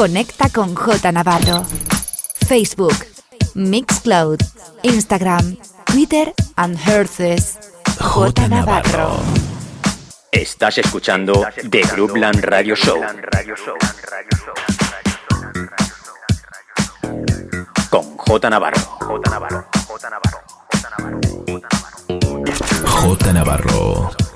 Conecta con J Navarro. Facebook, Mixcloud, Instagram, Twitter and Herces. J Navarro. Estás escuchando The Groupland Radio Show. Con J Navarro. J Navarro. J Navarro. J Navarro.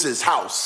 Moses' house.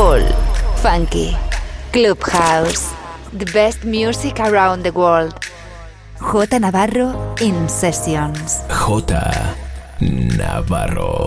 Soulful, Funky, Clubhouse. The best music around the world. J Navarro in Sessions. J Navarro.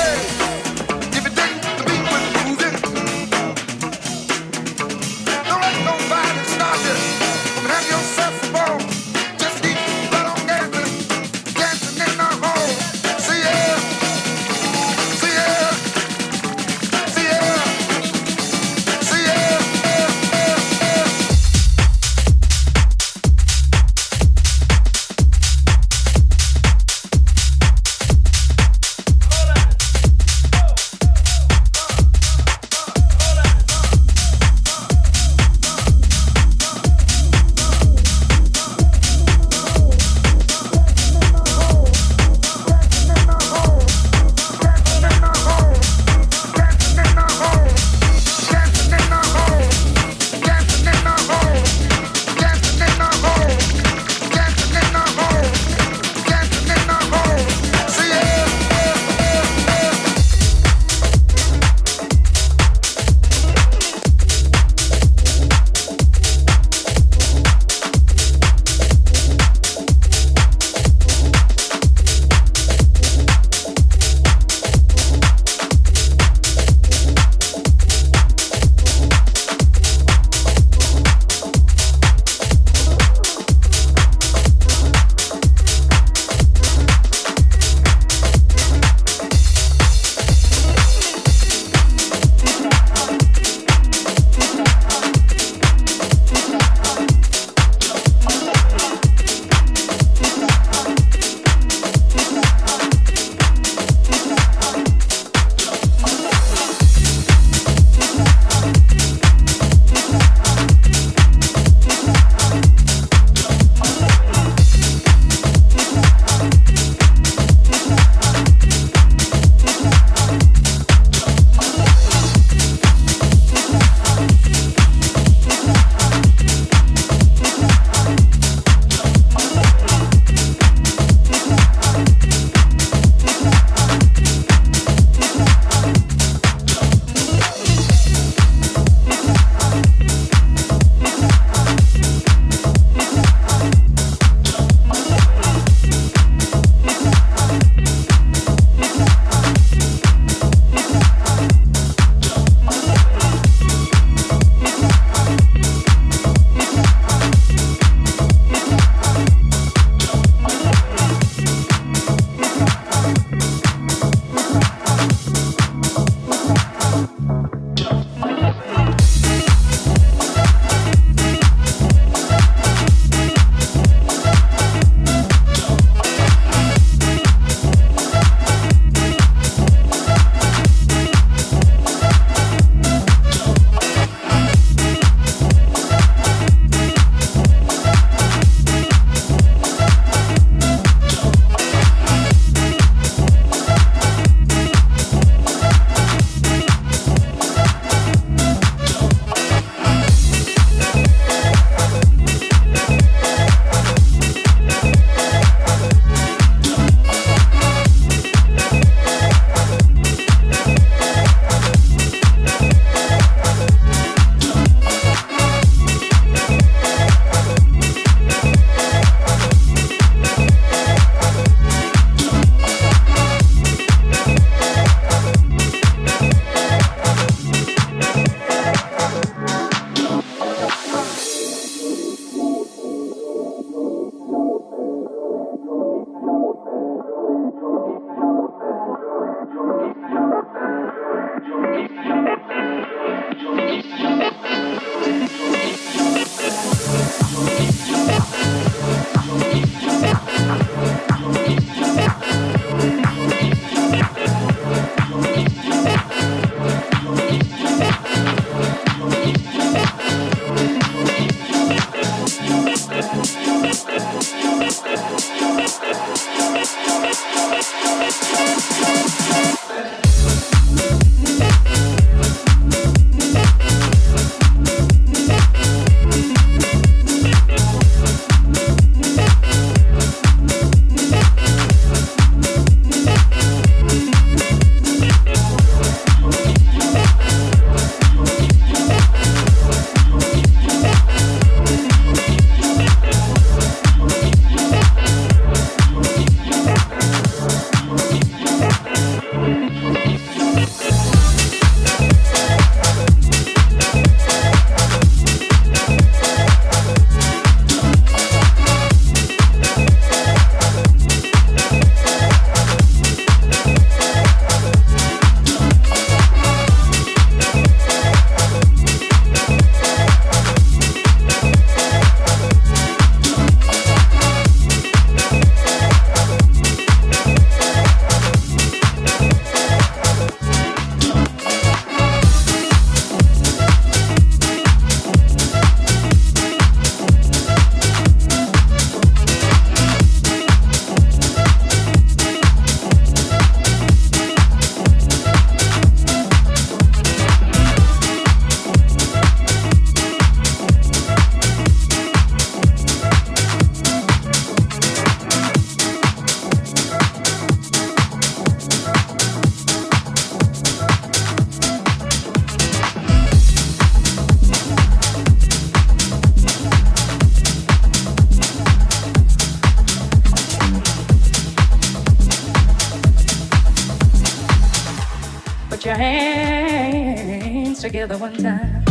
together one time.